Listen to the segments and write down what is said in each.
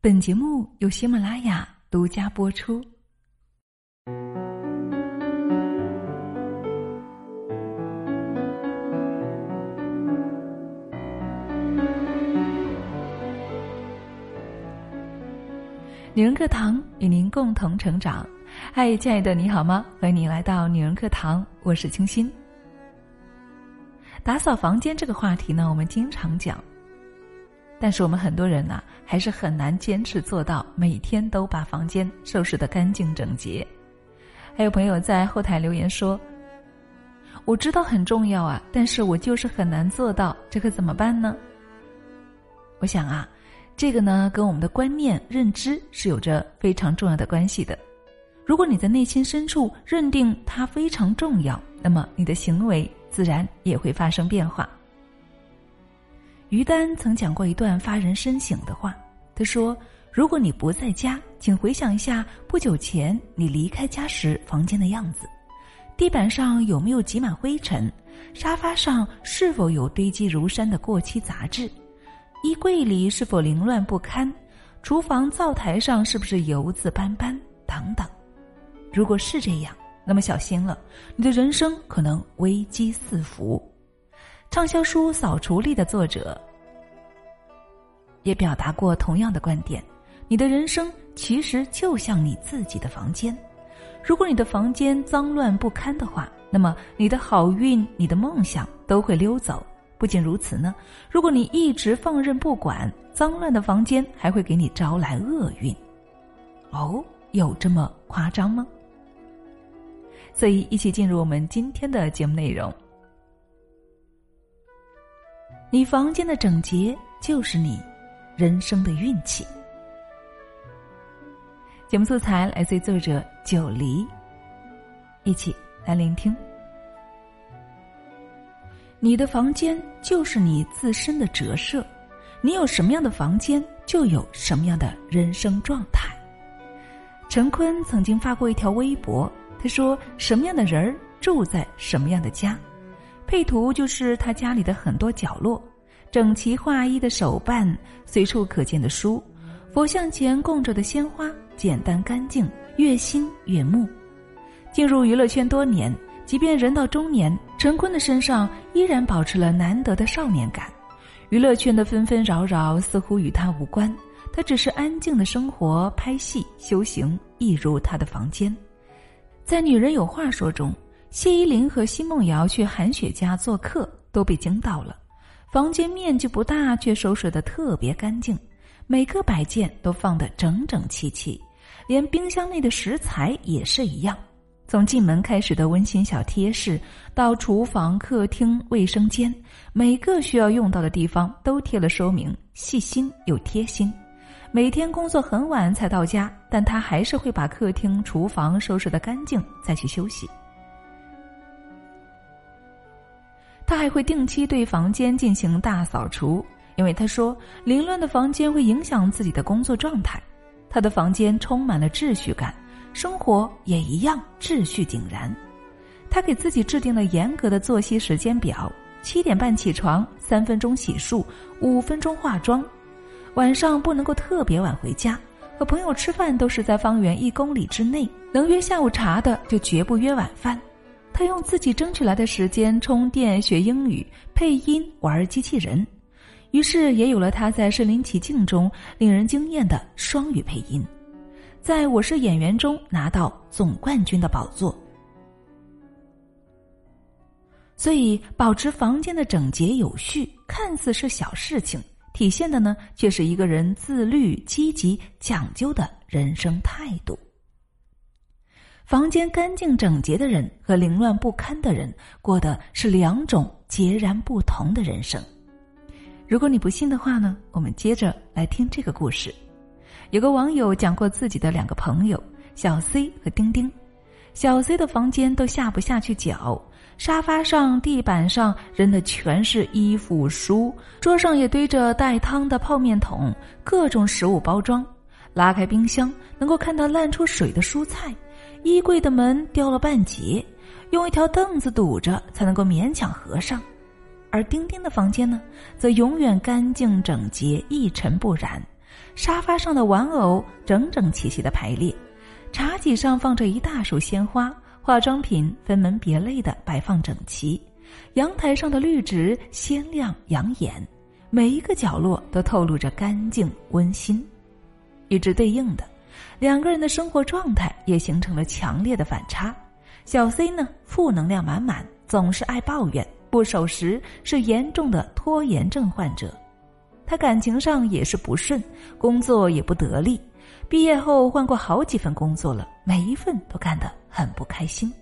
本节目由喜马拉雅独家播出。女人课堂与您共同成长。嗨，亲爱的，你好吗？欢迎你来到女人课堂，我是清新。打扫房间这个话题呢，我们经常讲，但是我们很多人呢，还是很难坚持做到每天都把房间收拾得干净整洁。还有朋友在后台留言说：“我知道很重要啊，但是我就是很难做到，这可怎么办呢？”我想啊。这个呢，跟我们的观念认知是有着非常重要的关系的。如果你在内心深处认定它非常重要，那么你的行为自然也会发生变化。于丹曾讲过一段发人深省的话，他说：“如果你不在家，请回想一下不久前你离开家时房间的样子，地板上有没有积满灰尘，沙发上是否有堆积如山的过期杂志。”衣柜里是否凌乱不堪？厨房灶台上是不是油渍斑斑？等等。如果是这样，那么小心了，你的人生可能危机四伏。畅销书《扫除力》的作者也表达过同样的观点：你的人生其实就像你自己的房间。如果你的房间脏乱不堪的话，那么你的好运、你的梦想都会溜走。不仅如此呢，如果你一直放任不管，脏乱的房间还会给你招来厄运。哦，有这么夸张吗？所以，一起进入我们今天的节目内容。你房间的整洁就是你人生的运气。节目素材来自于作者九黎，一起来聆听。你的房间就是你自身的折射，你有什么样的房间，就有什么样的人生状态。陈坤曾经发过一条微博，他说：“什么样的人儿住在什么样的家。”配图就是他家里的很多角落，整齐划一的手办，随处可见的书，佛像前供着的鲜花，简单干净，悦心悦目。进入娱乐圈多年。即便人到中年，陈坤的身上依然保持了难得的少年感。娱乐圈的纷纷扰扰似乎与他无关，他只是安静的生活、拍戏、修行，一如他的房间。在《女人有话说》中，谢依霖和奚梦瑶去韩雪家做客，都被惊到了。房间面积不大，却收拾得特别干净，每个摆件都放得整整齐齐，连冰箱内的食材也是一样。从进门开始的温馨小贴士，到厨房、客厅、卫生间，每个需要用到的地方都贴了说明，细心又贴心。每天工作很晚才到家，但他还是会把客厅、厨房收拾得干净，再去休息。他还会定期对房间进行大扫除，因为他说凌乱的房间会影响自己的工作状态。他的房间充满了秩序感。生活也一样秩序井然，他给自己制定了严格的作息时间表：七点半起床，三分钟洗漱，五分钟化妆，晚上不能够特别晚回家。和朋友吃饭都是在方圆一公里之内，能约下午茶的就绝不约晚饭。他用自己争取来的时间充电、学英语、配音、玩机器人，于是也有了他在《身临其境》中令人惊艳的双语配音。在我是演员中拿到总冠军的宝座，所以保持房间的整洁有序，看似是小事情，体现的呢却是一个人自律、积极、讲究的人生态度。房间干净整洁的人和凌乱不堪的人，过的是两种截然不同的人生。如果你不信的话呢，我们接着来听这个故事。有个网友讲过自己的两个朋友小 C 和丁丁，小 C 的房间都下不下去脚，沙发上、地板上扔的全是衣服、书，桌上也堆着带汤的泡面桶、各种食物包装。拉开冰箱，能够看到烂出水的蔬菜，衣柜的门掉了半截，用一条凳子堵着才能够勉强合上。而丁丁的房间呢，则永远干净整洁、一尘不染。沙发上的玩偶整整齐齐的排列，茶几上放着一大束鲜花，化妆品分门别类的摆放整齐，阳台上的绿植鲜亮养眼，每一个角落都透露着干净温馨。与之对应的，两个人的生活状态也形成了强烈的反差。小 C 呢，负能量满满，总是爱抱怨，不守时，是严重的拖延症患者。他感情上也是不顺，工作也不得力。毕业后换过好几份工作了，每一份都干得很不开心。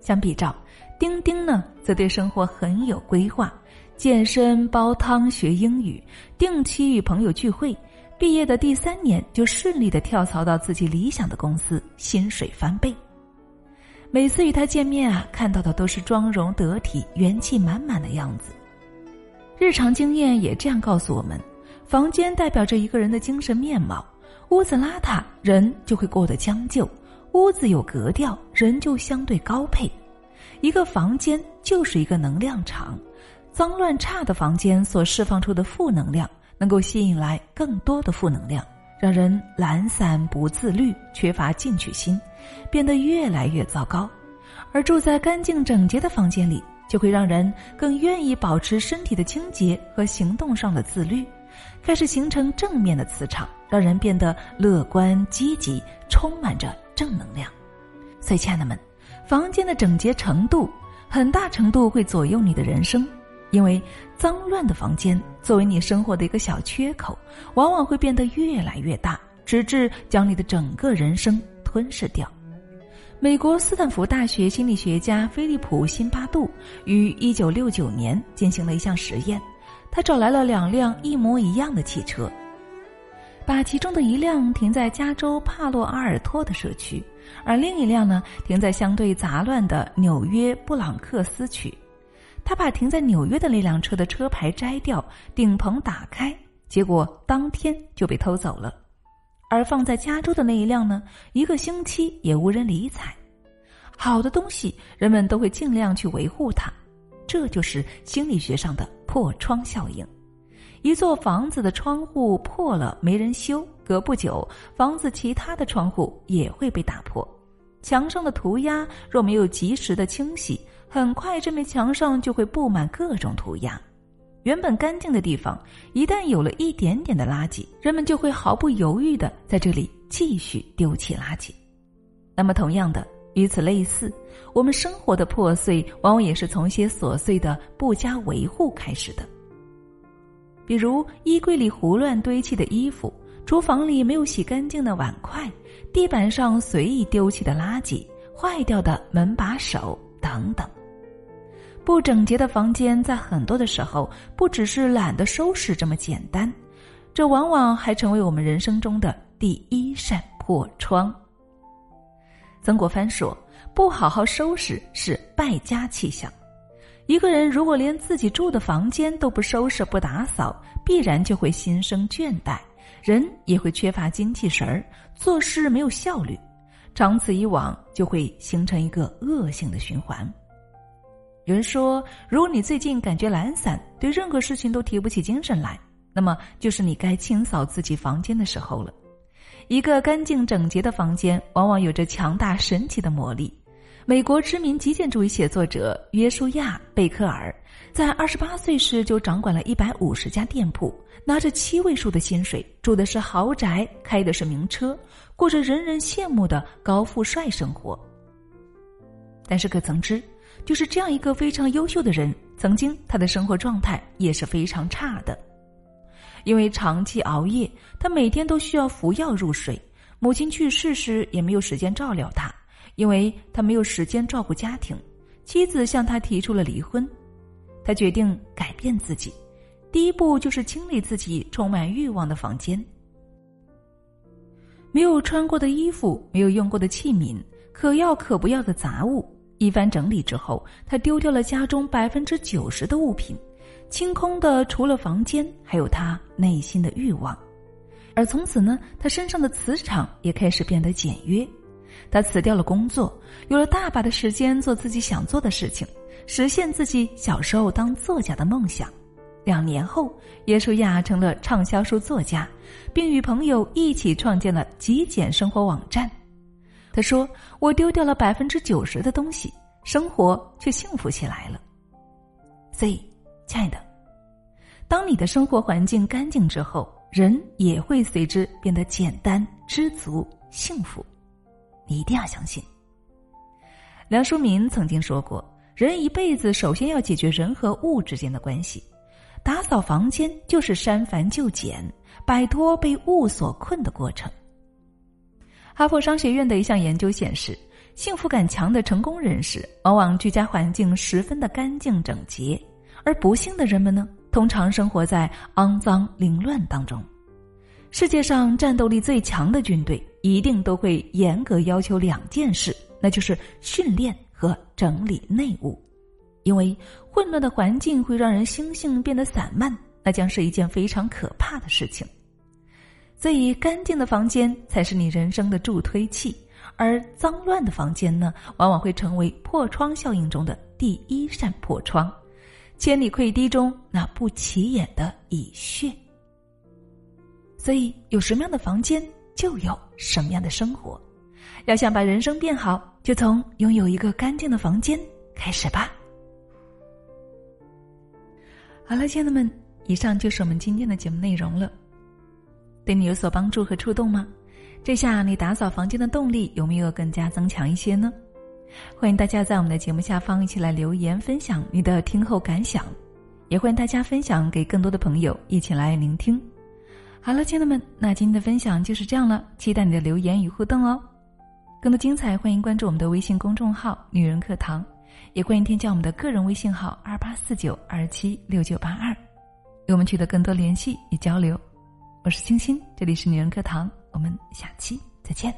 相比照，丁丁呢，则对生活很有规划。健身、煲汤、学英语，定期与朋友聚会。毕业的第三年就顺利的跳槽到自己理想的公司，薪水翻倍。每次与他见面啊，看到的都是妆容得体、元气满满的样子。日常经验也这样告诉我们：房间代表着一个人的精神面貌。屋子邋遢，人就会过得将就；屋子有格调，人就相对高配。一个房间就是一个能量场。脏乱差的房间所释放出的负能量，能够吸引来更多的负能量，让人懒散不自律，缺乏进取心，变得越来越糟糕。而住在干净整洁的房间里，就会让人更愿意保持身体的清洁和行动上的自律，开始形成正面的磁场，让人变得乐观积极，充满着正能量。所以，亲爱的们，房间的整洁程度，很大程度会左右你的人生。因为脏乱的房间作为你生活的一个小缺口，往往会变得越来越大，直至将你的整个人生吞噬掉。美国斯坦福大学心理学家菲利普·辛巴杜于一九六九年进行了一项实验，他找来了两辆一模一样的汽车，把其中的一辆停在加州帕洛阿尔托的社区，而另一辆呢停在相对杂乱的纽约布朗克斯区。他把停在纽约的那辆车的车牌摘掉，顶棚打开，结果当天就被偷走了。而放在加州的那一辆呢，一个星期也无人理睬。好的东西，人们都会尽量去维护它，这就是心理学上的破窗效应。一座房子的窗户破了，没人修，隔不久，房子其他的窗户也会被打破。墙上的涂鸦若没有及时的清洗。很快，这面墙上就会布满各种涂鸦。原本干净的地方，一旦有了一点点的垃圾，人们就会毫不犹豫的在这里继续丢弃垃圾。那么，同样的，与此类似，我们生活的破碎，往往也是从些琐碎的不加维护开始的。比如，衣柜里胡乱堆砌的衣服，厨房里没有洗干净的碗筷，地板上随意丢弃的垃圾，坏掉的门把手等等。不整洁的房间，在很多的时候，不只是懒得收拾这么简单，这往往还成为我们人生中的第一扇破窗。曾国藩说：“不好好收拾是败家气象。”一个人如果连自己住的房间都不收拾、不打扫，必然就会心生倦怠，人也会缺乏精气神儿，做事没有效率，长此以往，就会形成一个恶性的循环。有人说，如果你最近感觉懒散，对任何事情都提不起精神来，那么就是你该清扫自己房间的时候了。一个干净整洁的房间，往往有着强大神奇的魔力。美国知名极简主义写作者约书亚·贝克尔，在二十八岁时就掌管了一百五十家店铺，拿着七位数的薪水，住的是豪宅，开的是名车，过着人人羡慕的高富帅生活。但是可曾知？就是这样一个非常优秀的人，曾经他的生活状态也是非常差的，因为长期熬夜，他每天都需要服药入睡。母亲去世时也没有时间照料他，因为他没有时间照顾家庭。妻子向他提出了离婚，他决定改变自己，第一步就是清理自己充满欲望的房间，没有穿过的衣服，没有用过的器皿，可要可不要的杂物。一番整理之后，他丢掉了家中百分之九十的物品，清空的除了房间，还有他内心的欲望。而从此呢，他身上的磁场也开始变得简约。他辞掉了工作，有了大把的时间做自己想做的事情，实现自己小时候当作家的梦想。两年后，耶书亚成了畅销书作家，并与朋友一起创建了极简生活网站。他说：“我丢掉了百分之九十的东西，生活却幸福起来了。”所以，亲爱的，当你的生活环境干净之后，人也会随之变得简单、知足、幸福。你一定要相信。梁漱溟曾经说过：“人一辈子首先要解决人和物之间的关系，打扫房间就是删繁就简，摆脱被物所困的过程。”哈佛商学院的一项研究显示，幸福感强的成功人士往往居家环境十分的干净整洁，而不幸的人们呢，通常生活在肮脏凌乱当中。世界上战斗力最强的军队。一定都会严格要求两件事，那就是训练和整理内务，因为混乱的环境会让人心性变得散漫，那将是一件非常可怕的事情。所以，干净的房间才是你人生的助推器，而脏乱的房间呢，往往会成为破窗效应中的第一扇破窗，千里溃堤中那不起眼的蚁穴。所以，有什么样的房间？就有什么样的生活，要想把人生变好，就从拥有一个干净的房间开始吧。好了，亲爱的们，以上就是我们今天的节目内容了。对你有所帮助和触动吗？这下你打扫房间的动力有没有更加增强一些呢？欢迎大家在我们的节目下方一起来留言分享你的听后感想，也欢迎大家分享给更多的朋友一起来聆听。好了，亲爱的们，那今天的分享就是这样了。期待你的留言与互动哦！更多精彩，欢迎关注我们的微信公众号“女人课堂”，也欢迎添加我们的个人微信号二八四九二七六九八二，与我们取得更多联系与交流。我是清新，这里是女人课堂，我们下期再见。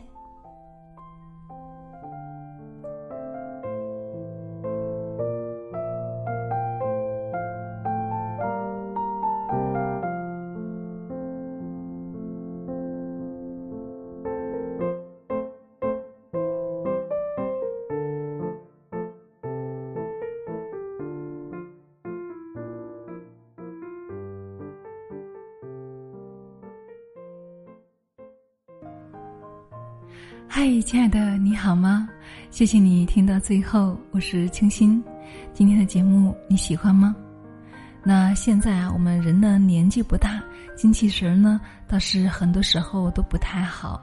嗨，亲爱的，你好吗？谢谢你听到最后，我是清新。今天的节目你喜欢吗？那现在啊，我们人呢年纪不大，精气神呢倒是很多时候都不太好。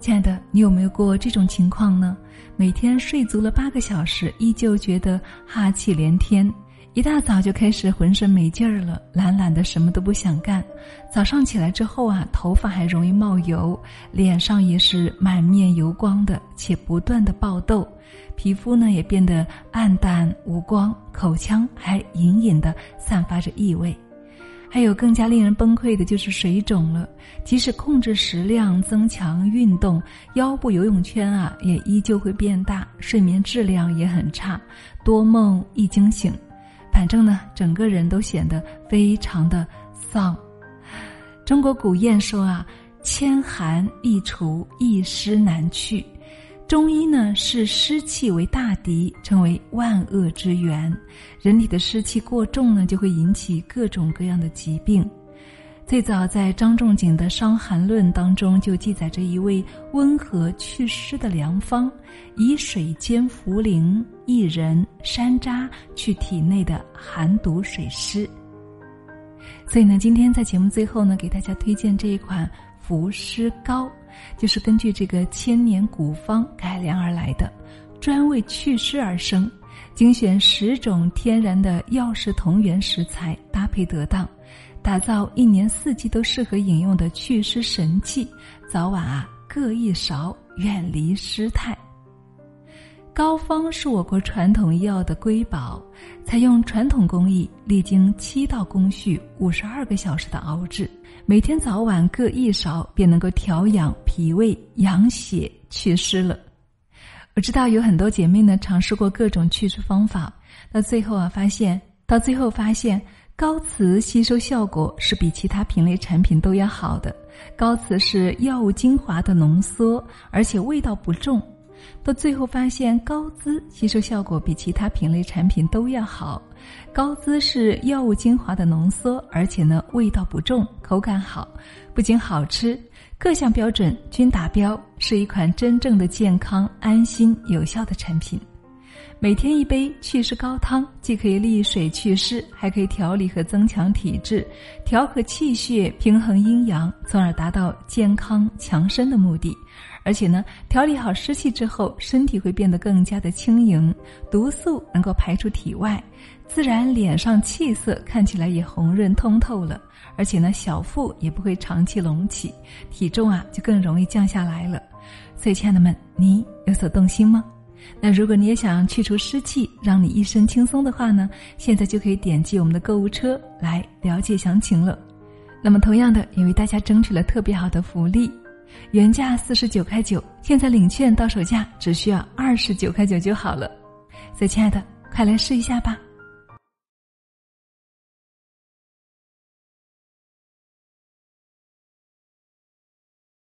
亲爱的，你有没有过这种情况呢？每天睡足了八个小时，依旧觉得哈气连天。一大早就开始浑身没劲儿了，懒懒的，什么都不想干。早上起来之后啊，头发还容易冒油，脸上也是满面油光的，且不断的爆痘，皮肤呢也变得暗淡无光，口腔还隐隐的散发着异味。还有更加令人崩溃的就是水肿了，即使控制食量、增强运动，腰部游泳圈啊也依旧会变大，睡眠质量也很差，多梦易惊醒。反正呢，整个人都显得非常的丧。中国古谚说啊：“千寒易除，一湿难去。”中医呢视湿气为大敌，称为万恶之源。人体的湿气过重呢，就会引起各种各样的疾病。最早在张仲景的《伤寒论》当中就记载着一味温和祛湿的良方，以水煎茯苓、薏仁、山楂去体内的寒毒水湿。所以呢，今天在节目最后呢，给大家推荐这一款伏湿膏，就是根据这个千年古方改良而来的，专为祛湿而生，精选十种天然的药食同源食材，搭配得当。打造一年四季都适合饮用的祛湿神器，早晚啊各一勺，远离湿态。膏方是我国传统医药的瑰宝，采用传统工艺，历经七道工序、五十二个小时的熬制，每天早晚各一勺，便能够调养脾胃、养血、祛湿了。我知道有很多姐妹呢尝试过各种祛湿方法，到最后啊发现，到最后发现。高瓷吸收效果是比其他品类产品都要好的。高瓷是药物精华的浓缩，而且味道不重。到最后发现高滋吸收效果比其他品类产品都要好。高滋是药物精华的浓缩，而且呢味道不重，口感好，不仅好吃，各项标准均达标，是一款真正的健康、安心、有效的产品。每天一杯祛湿高汤，既可以利水祛湿，还可以调理和增强体质，调和气血，平衡阴阳，从而达到健康强身的目的。而且呢，调理好湿气之后，身体会变得更加的轻盈，毒素能够排出体外，自然脸上气色看起来也红润通透了。而且呢，小腹也不会长期隆起，体重啊就更容易降下来了。所以，亲爱的们，你有所动心吗？那如果你也想去除湿气，让你一身轻松的话呢，现在就可以点击我们的购物车来了解详情了。那么同样的，也为大家争取了特别好的福利，原价四十九块九，现在领券到手价只需要二十九块九就好了。所以亲爱的，快来试一下吧。